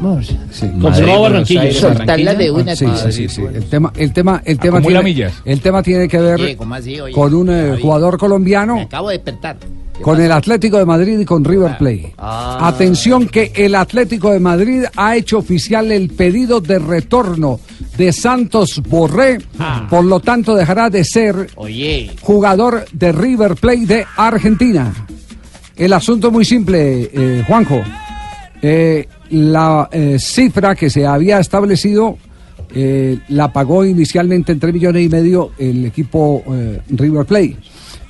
vamos. Sí. Confirmado Barranquilla. Soltarla de una. Sí, sí, sí, sí. El tema, el tema, el tema Acumula tiene, millas. el tema tiene que ver Oye, ¿cómo así, oye? con un eh, jugador colombiano, Me acabo de despertar. ¿Qué con pasa? el Atlético de Madrid y con River Plate. Ah. Atención que el Atlético de Madrid ha hecho oficial el pedido de retorno de Santos Borré, por lo tanto dejará de ser Oye, jugador de River Plate de Argentina. El asunto es muy simple, eh, Juanjo. Eh, la eh, cifra que se había establecido eh, la pagó inicialmente en 3 millones y medio el equipo eh, River Plate.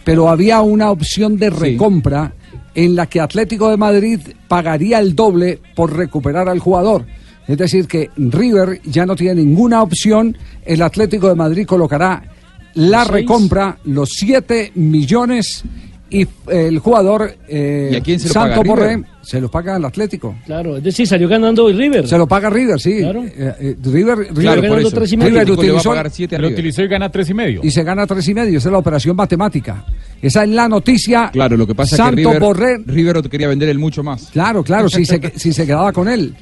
Pero había una opción de recompra en la que Atlético de Madrid pagaría el doble por recuperar al jugador. Es decir, que River ya no tiene ninguna opción. El Atlético de Madrid colocará la recompra, los 7 millones y el jugador eh, ¿Y a quién se lo Santo paga, Borré River? se lo paga al Atlético. Claro, es decir, salió ganando el River. Se lo paga River, sí. Claro. Eh, eh, River, River, Claro, por eso. tres y medio. River utilizó- Lo River. utilizó y gana tres y medio. y se gana tres y medio. Esa es la operación matemática. Esa es la noticia. Claro, lo que pasa Santo es que River, Borré. River quería vender el mucho más. Claro, claro, si se, si se quedaba con él.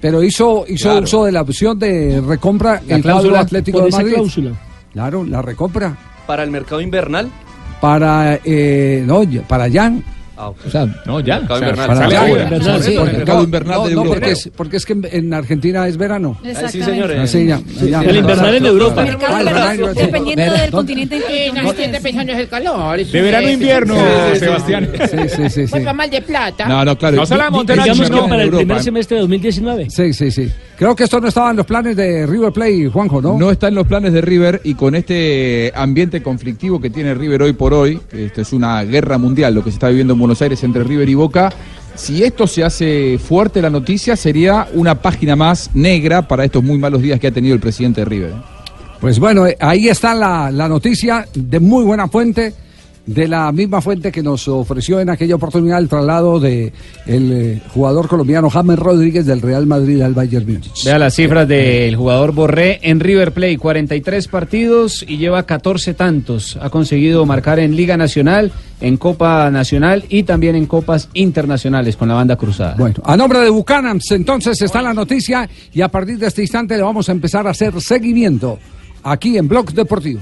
Pero hizo, hizo Claro. uso de la opción de recompra el cuadro cláusula, Atlético por de esa Madrid. cláusula. Claro, la recompra Para el mercado invernal. Para eh, no, para Jan. Ah. O sea, No, ya. Mercado invernal. para Sale sí. El mercado No, invernal no, de no, Europa. porque es, porque es que en, en Argentina es verano. Ah, sí, señores. Así ya, ya. El invernal en Europa. El mercado Ah, el invernal, verano, sí. dependiendo del continente en que no, pensando en el calor. De verano a invierno, Sebastián. Sí, sí, sí, sí. Pues va mal de plata. No, no, claro. No se la Digamos que en para el Europa, primer semestre de 2019. Sí, sí, sí. Creo que esto no estaba en los planes de River Plate, Juanjo, ¿no? No está en los planes de River y con este ambiente conflictivo que tiene River hoy por hoy, esto es una guerra mundial lo que se está viviendo en Buenos Aires entre River y Boca, si esto se hace fuerte la noticia sería una página más negra para estos muy malos días que ha tenido el presidente de River. Pues bueno, eh, ahí está la, la noticia de muy buena fuente, de la misma fuente que nos ofreció en aquella oportunidad el traslado de el eh, jugador colombiano James Rodríguez del Real Madrid al Bayern Múnich. Vea las cifras del jugador Borré en River Plate, 43 partidos y lleva 14 tantos. Ha conseguido marcar en Liga Nacional, en Copa Nacional y también en Copas Internacionales con la banda cruzada. Bueno, a nombre de Bucanams, entonces está la noticia y a partir de este instante le vamos a empezar a hacer seguimiento aquí en Blog Deportivo.